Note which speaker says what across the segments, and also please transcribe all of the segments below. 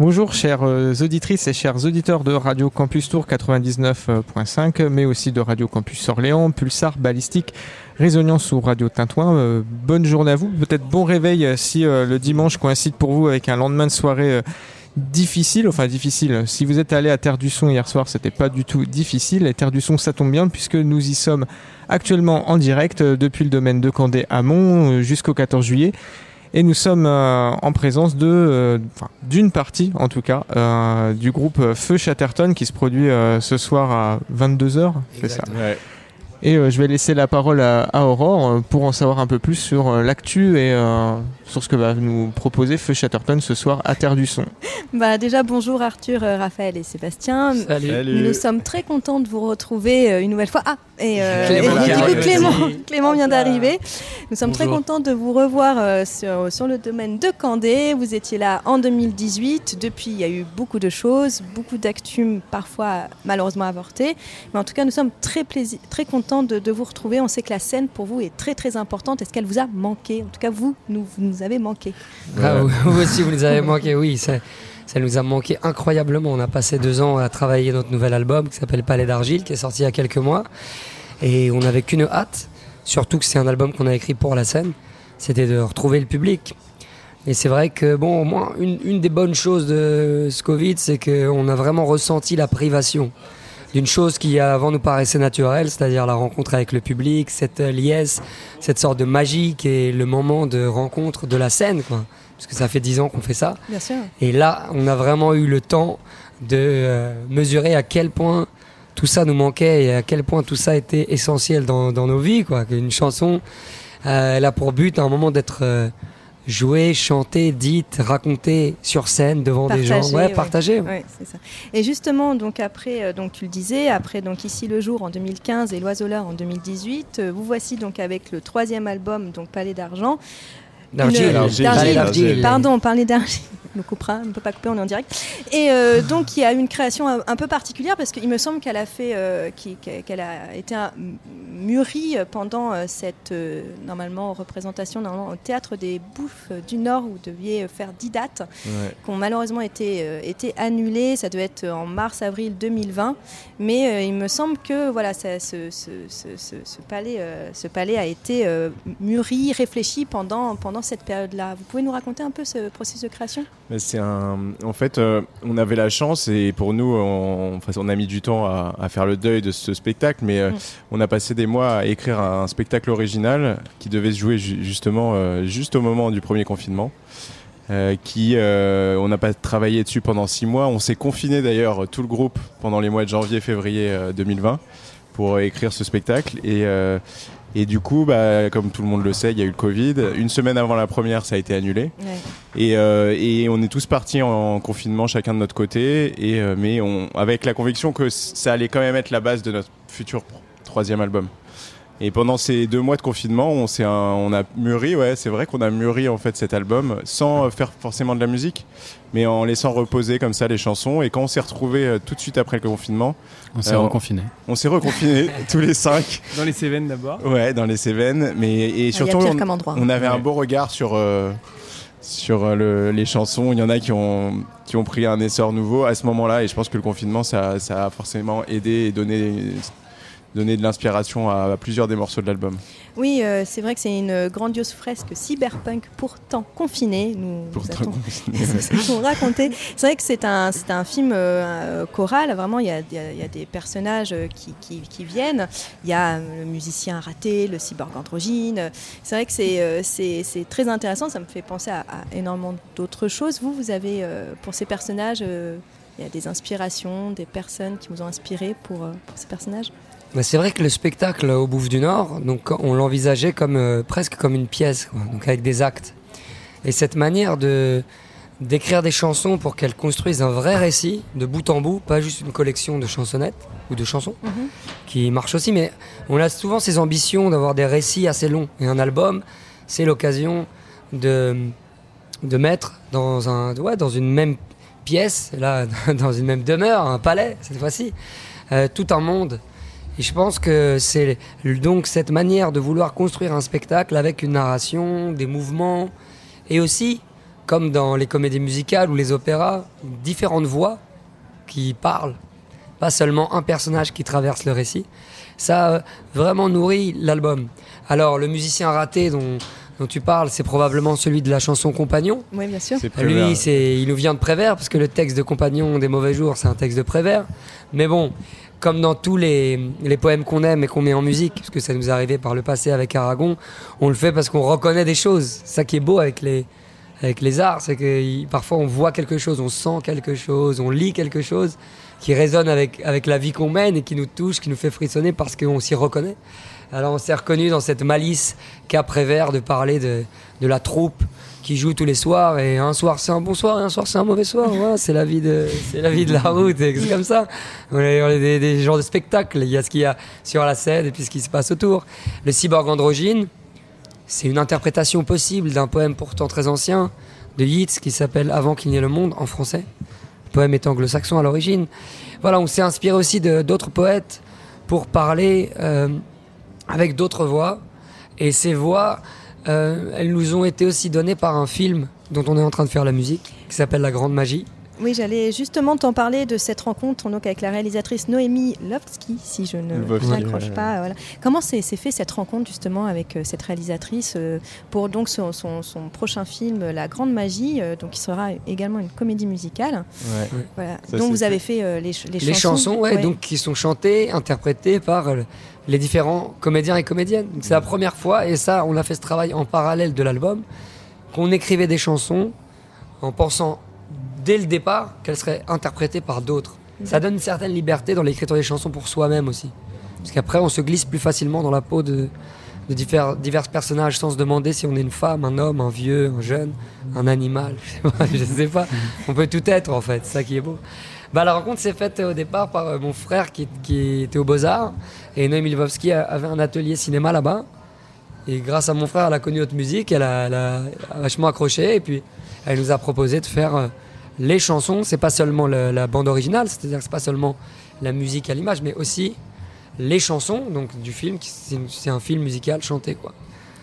Speaker 1: Bonjour chères euh, auditrices et chers auditeurs de Radio Campus Tour 99.5, mais aussi de Radio Campus Orléans, Pulsar, Ballistique, Résonance ou Radio Tintouin. Euh, bonne journée à vous, peut-être bon réveil euh, si le dimanche coïncide pour vous avec un lendemain de soirée difficile, enfin difficile. Si vous êtes allé à Terre du Son hier soir, c'était pas du tout difficile. Et Terre du Son, ça tombe bien puisque nous y sommes actuellement en direct depuis le domaine de Candé à Mont jusqu'au 14 juillet. Et nous sommes euh, en présence de, euh, d'une partie, en tout cas, euh, du groupe Feu Chatterton qui se produit ce soir à 22h. C'est ça. Et je vais laisser la parole à, Aurore pour en savoir un peu plus sur l'actu et sur ce que va nous proposer Feu Chatterton ce soir à Terre du Son.
Speaker 2: Bah déjà bonjour Arthur, Raphaël et Sébastien.
Speaker 1: Salut.
Speaker 2: Nous sommes très contents de vous retrouver une nouvelle fois. Ah et, Clément, Clément, vient d'arriver. Nous sommes très contents de vous revoir euh, sur, sur, le domaine de Candé. Vous étiez là en 2018. Depuis, il y a eu beaucoup de choses, beaucoup d'actus parfois malheureusement avortés. Mais en tout cas, nous sommes très, très contents de, de, vous retrouver. On sait que la scène pour vous est très très importante. Est-ce qu'elle vous a manqué? En tout cas, vous, nous, vous nous avez manqué.
Speaker 3: Ah, vous aussi, vous nous avez manqué, oui. Ça, ça nous a manqué incroyablement. On a passé deux ans à travailler notre nouvel album qui s'appelle Palais d'Argile, qui est sorti il y a quelques mois. Et on n'avait qu'une hâte, surtout que c'est un album qu'on a écrit pour la scène, c'était de retrouver le public. Et c'est vrai que, bon, au moins, une, des bonnes choses de ce Covid, c'est qu'on a vraiment ressenti la privation d'une chose qui avant nous paraissait naturelle, c'est-à-dire la rencontre avec le public, cette liesse, cette sorte de magie qui est le moment de rencontre de la scène, quoi. Parce que ça fait dix ans qu'on fait ça.
Speaker 2: Bien sûr.
Speaker 3: Et là, on a vraiment eu le temps de euh, mesurer à quel point tout ça nous manquait et à quel point tout ça était essentiel dans, nos vies. Quoi. Une chanson, euh, elle a pour but à un moment d'être euh, jouée, chantée, dite, racontée sur scène devant des gens, ouais,
Speaker 2: ça. Et justement, donc après, euh, donc tu le disais, après donc ici le jour en 2015 et l'oiseau en 2018, vous voici donc avec le troisième album, donc Palais d'argent.
Speaker 3: D'argile.
Speaker 2: Pardon, parler d'argile le coupera, on ne peut pas couper, on est en direct. Et euh, donc il y a une création un, peu particulière parce qu'il me semble qu'elle a fait, euh, qu'elle a été mûrie pendant euh, cette normalement représentation normalement, au théâtre des Bouffes du Nord où vous deviez faire 10 dates, qui ont malheureusement été, été annulées. Ça devait être en mars-avril 2020, mais il me semble que voilà, ce, ce, ce, palais, ce palais a été mûri, réfléchi pendant, pendant cette période-là. Vous pouvez nous raconter un peu ce processus de création?
Speaker 4: C'est un. En fait, euh, on avait la chance et pour nous, on, on a mis du temps à, faire le deuil de ce spectacle, mais euh, mm. on a passé des mois à écrire un spectacle original qui devait se jouer justement euh, juste au moment du premier confinement. qui on n'a pas travaillé dessus pendant six mois. On s'est confiné d'ailleurs tout le groupe pendant les mois de janvier, février 2020 pour écrire ce spectacle et et du coup, bah, comme tout le monde le sait, il y a eu le Covid. Une semaine avant la première, ça a été annulé. Et, euh, et, on est tous partis en confinement, chacun de notre côté. Et, euh, mais on, avec la conviction que ça allait quand même être la base de notre futur troisième album. Et pendant ces deux mois de confinement, on, un, on a mûri, ouais, c'est vrai qu'on a mûri en fait cet album sans faire forcément de la musique, mais en laissant reposer comme ça les chansons. Et quand on s'est retrouvés euh, tout de suite après le confinement,
Speaker 5: on s'est reconfiné.
Speaker 4: On s'est reconfiné tous les cinq.
Speaker 5: Dans les Cévennes d'abord.
Speaker 4: Ouais, dans les Cévennes, mais et ah, surtout on, avait un beau regard sur euh, sur euh, les chansons. Il y en a qui ont qui ont pris un essor nouveau à ce moment-là, et je pense que le confinement ça, ça a forcément aidé et donné donner de l'inspiration à, plusieurs des morceaux de l'album.
Speaker 2: Oui, euh, c'est vrai que c'est une grandiose fresque cyberpunk pourtant confinée. Nous,
Speaker 4: pourtant
Speaker 2: nous raconté. C'est vrai que c'est un, un film euh, choral. Vraiment, il y, a, y a, des personnages euh, qui, qui, qui, viennent. Il y a le musicien raté, le cyborg androgyne. C'est vrai que c'est très intéressant. Ça me fait penser à, énormément d'autres choses. Vous, vous avez pour ces personnages. il y a des inspirations, des personnes qui vous ont inspiré pour, pour ces personnages?
Speaker 3: C'est vrai que le spectacle au Bouffe du Nord, donc on l'envisageait comme euh, presque comme une pièce, donc avec des actes. Et cette manière de d'écrire des chansons pour qu'elles construisent un vrai récit de bout en bout, pas juste une collection de chansonnettes ou de chansons, mhm. qui marche aussi, mais on a souvent ces ambitions d'avoir des récits assez longs. Et un album, c'est l'occasion de, de mettre dans, un, ouais, dans une même pièce, là, dans une même demeure, un palais cette fois-ci, euh, tout un monde et je pense que c'est donc cette manière de vouloir construire un spectacle avec une narration, des mouvements, et aussi comme dans les comédies musicales ou les opéras, différentes voix qui parlent, pas seulement un personnage qui traverse le récit. Ça euh, vraiment nourrit l'album. Alors le musicien raté dont, dont tu parles, c'est probablement celui de la chanson Compagnon.
Speaker 2: Oui, bien sûr.
Speaker 3: Lui, c'est, il nous vient de Prévert, parce que le texte de Compagnon des mauvais jours, c'est un texte de Prévert. Mais bon, comme dans tous les, les poèmes qu'on aime et qu'on met en musique, parce que ça nous est arrivé par le passé avec Aragon, on le fait parce qu'on reconnaît des choses. Ça qui est beau avec les, avec les arts, c'est que parfois on voit quelque chose, on sent quelque chose, on lit quelque chose qui résonne avec, avec la vie qu'on mène et qui nous touche, qui nous fait frissonner parce qu'on s'y reconnaît. Alors on s'est reconnu dans cette malice qu'a Prévert de parler de, de, la troupe qui joue tous les soirs et un soir c'est un bon soir et un soir c'est un mauvais soir. c'est la vie de c'est la vie de la route, c'est comme ça. On est, des, des, genres de spectacles. Il y a ce qu'il y a sur la scène et puis ce qui se passe autour. Le cyborg androgyne, c'est une interprétation possible d'un poème pourtant très ancien de Yeats qui s'appelle Avant qu'il n'y ait le monde en français. Le poème est anglo-saxon à l'origine. Voilà, on s'est inspiré aussi d'autres poètes pour parler euh, avec d'autres voix. Et ces voix, euh, elles nous ont été aussi données par un film dont on est en train de faire la musique, qui s'appelle La Grande Magie.
Speaker 2: Oui, j'allais justement t'en parler de cette rencontre donc, avec la réalisatrice Noémie Lovski, si je ne m'accroche pas. Voilà. Comment s'est fait cette rencontre justement avec euh, cette réalisatrice euh, pour donc son, son, prochain film La Grande Magie, donc qui sera également une comédie musicale. Ouais. Voilà. donc vous avez fait les, les,
Speaker 3: les, chansons. ouais, donc qui sont chantées, interprétées par les différents comédiens et comédiennes. C'est la première fois, et ça, on a fait ce travail en parallèle de l'album, qu'on écrivait des chansons en pensant dès le départ qu'elles seraient interprétées par d'autres. Ça donne une certaine liberté dans l'écriture des chansons pour soi-même aussi. Parce qu'après, on se glisse plus facilement dans la peau de, de divers, divers, personnages sans se demander si on est une femme, un homme, un vieux, un jeune, un animal. Je sais sais pas. On peut tout être en fait, c'est ça qui est beau. Bah, la rencontre s'est faite au départ par euh, mon frère qui, qui, était au Beaux-Arts et Noémie Lvovsky avait un atelier cinéma là-bas. Et grâce à mon frère, elle a connu notre musique, elle a, elle a, vachement accroché et puis elle nous a proposé de faire euh, les chansons. C'est pas seulement la bande originale, c'est-à-dire que c'est pas seulement la musique à l'image, mais aussi les chansons donc du film. C'est un film musical chanté quoi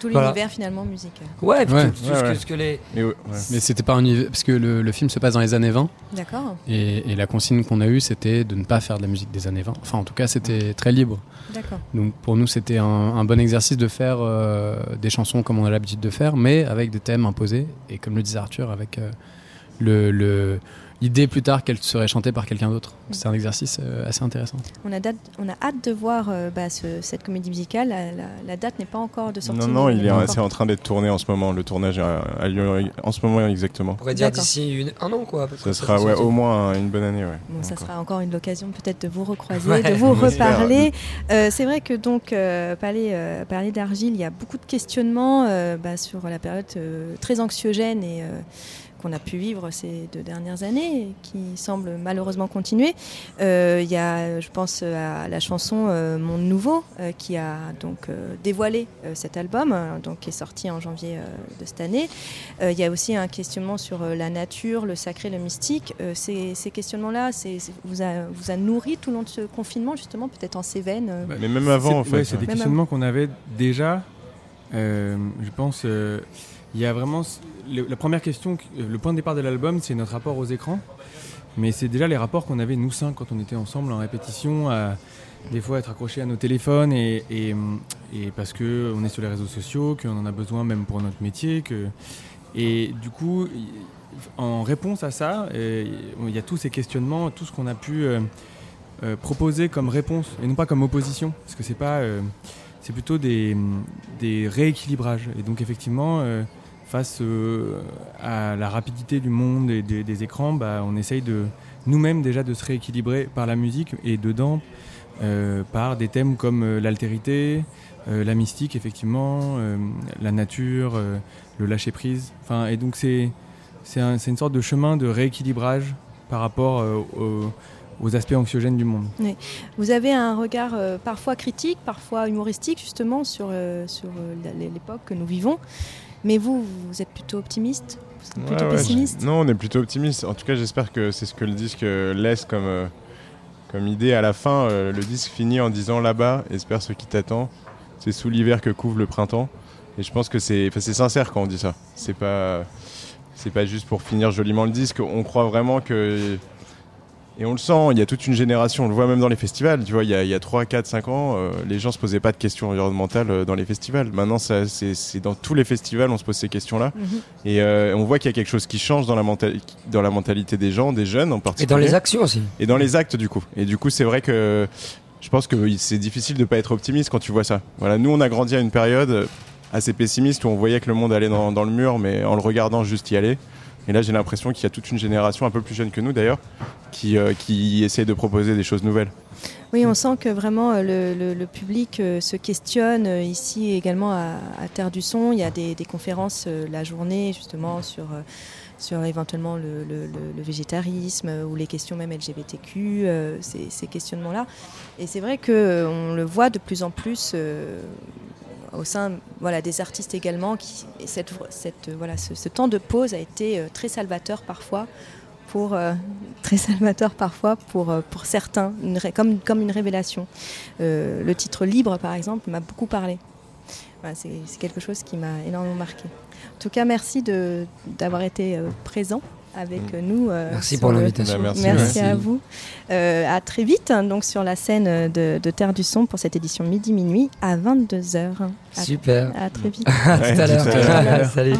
Speaker 2: tout l'univers finalement musical.
Speaker 3: Ouais, tout, Ce, que, les.
Speaker 5: Mais, c'était pas un univers parce que le, film se passe dans les années 20.
Speaker 2: D'accord.
Speaker 5: Et, la consigne qu'on a eue, c'était de ne pas faire de la musique des années 20. Enfin, en tout cas, c'était très libre.
Speaker 2: D'accord.
Speaker 5: Donc pour nous, c'était un, bon exercice de faire euh, des chansons comme on a l'habitude de faire, mais avec des thèmes imposés et comme le disait Arthur, avec euh, le, le l'idée plus tard qu'elle serait chantée par quelqu'un d'autre. C'est un exercice euh, assez intéressant.
Speaker 2: On a, date, on a hâte de voir euh, bah, cette comédie musicale. La, date n'est pas encore de sortie.
Speaker 4: Non, non, il est, c'est en train d'être tourné en ce moment. Le tournage a, lieu en ce moment exactement. On
Speaker 3: pourrait dire d'ici un an, quoi.
Speaker 4: Ça sera ouais, au moins une bonne année. Ouais.
Speaker 2: Bon, ça sera encore une occasion peut-être de vous recroiser, de vous reparler. Euh, c'est vrai que donc, parler, parler d'argile, il y a beaucoup de questionnements bah, sur la période très anxiogène et qu'on a pu vivre ces deux dernières années, qui semble malheureusement continuer. Euh, il y a, je pense à la chanson euh, Mon Nouveau, euh, qui a donc dévoilé cet album, donc qui est sorti en janvier de cette année. Il y a aussi un questionnement sur la nature, le sacré, le mystique. ces, ces questionnements-là, c'est, vous, a, vous a nourri tout le long de ce confinement, justement, peut-être en Cévennes.
Speaker 4: Mais même avant, en fait.
Speaker 6: c'est des questionnements qu'on avait déjà, je pense il y a vraiment la première question, le point de départ de l'album, c'est notre rapport aux écrans. Mais c'est déjà les rapports qu'on avait nous cinq quand on était ensemble en répétition, à des fois être accrochés à nos téléphones et, et, parce que on est sur les réseaux sociaux, qu'on en a besoin même pour notre métier, que et du coup, en réponse à ça, il y a tous ces questionnements, tout ce qu'on a pu euh, euh, proposer comme réponse et non pas comme opposition, parce que c'est pas, euh, c'est plutôt des, rééquilibrages. Et donc effectivement face euh, à la rapidité du monde et des, écrans, bah, on essaye de nous-mêmes déjà de se rééquilibrer par la musique et dedans euh, par des thèmes comme euh, l'altérité, la mystique effectivement, la nature, le lâcher prise. Enfin, et donc c'est c'est une sorte de chemin de rééquilibrage par rapport aux, aspects anxiogènes du monde.
Speaker 2: Vous avez un regard parfois critique, parfois humoristique justement sur, sur l'époque que nous vivons. Mais vous, vous êtes plutôt optimiste plutôt pessimiste
Speaker 4: Non, on est plutôt optimiste. En tout cas, j'espère que c'est ce que le disque laisse comme, euh, comme idée. À la fin, euh, le disque finit en disant là-bas, espère ce qui t'attend. C'est sous l'hiver que couvre le printemps. Et je pense que c'est sincère quand on dit ça. C'est pas pas juste pour finir joliment le disque. On croit vraiment que et on le sent, il y a toute une génération, on le voit même dans les festivals, tu vois, il y a, il y a 3, 4, 5 ans, euh, les gens se posaient pas de questions environnementales euh, dans les festivals. Maintenant, ça, c'est, c'est dans tous les festivals, on se pose ces questions-là.
Speaker 2: Mhm.
Speaker 4: Et euh, on voit qu'il y a quelque chose qui change dans la, mentali- dans la mentalité des gens, des jeunes en
Speaker 3: Et
Speaker 4: particulier.
Speaker 3: dans les actions aussi.
Speaker 4: Et dans les actes, du coup. Et du coup, c'est vrai que je pense que c'est difficile de pas être optimiste quand tu vois ça. Voilà, nous, on a grandi à une période assez pessimiste où on voyait que le monde allait dans, dans le mur, mais en le regardant juste y aller. Et là, j'ai l'impression qu'il y a toute une génération, un peu plus jeune que nous d'ailleurs, qui, euh, qui essaie de proposer des choses nouvelles.
Speaker 2: Oui, on sent que vraiment euh, le, le- public euh, se questionne euh, ici également à, Terre du Son. Il y a des, des conférences la journée justement sur, sur éventuellement le, le- végétarisme ou les questions même LGBTQ, ces, ces questionnements-là. Et c'est vrai qu'on le voit de plus en plus au sein voilà, des artistes également. Qui, et cette, cette, voilà, ce, temps de pause a été euh, très salvateur parfois pour euh, très salvateur parfois pour, euh, pour certains, comme, comme une révélation. Le titre Libre, par exemple, m'a beaucoup parlé. C'est quelque chose qui m'a énormément marqué. En tout cas, merci d'avoir été présent avec
Speaker 4: Mm.
Speaker 2: nous. euh,
Speaker 3: Merci pour
Speaker 2: le-
Speaker 3: l'invitation.
Speaker 4: Bah, merci,
Speaker 2: à vous. Euh, à très vite, hein, donc sur la scène de, de Terre du Son pour cette édition midi-minuit à 22h. À,
Speaker 3: Super.
Speaker 2: à très vite.
Speaker 3: À tout à l'heure.
Speaker 4: à.
Speaker 3: Salut.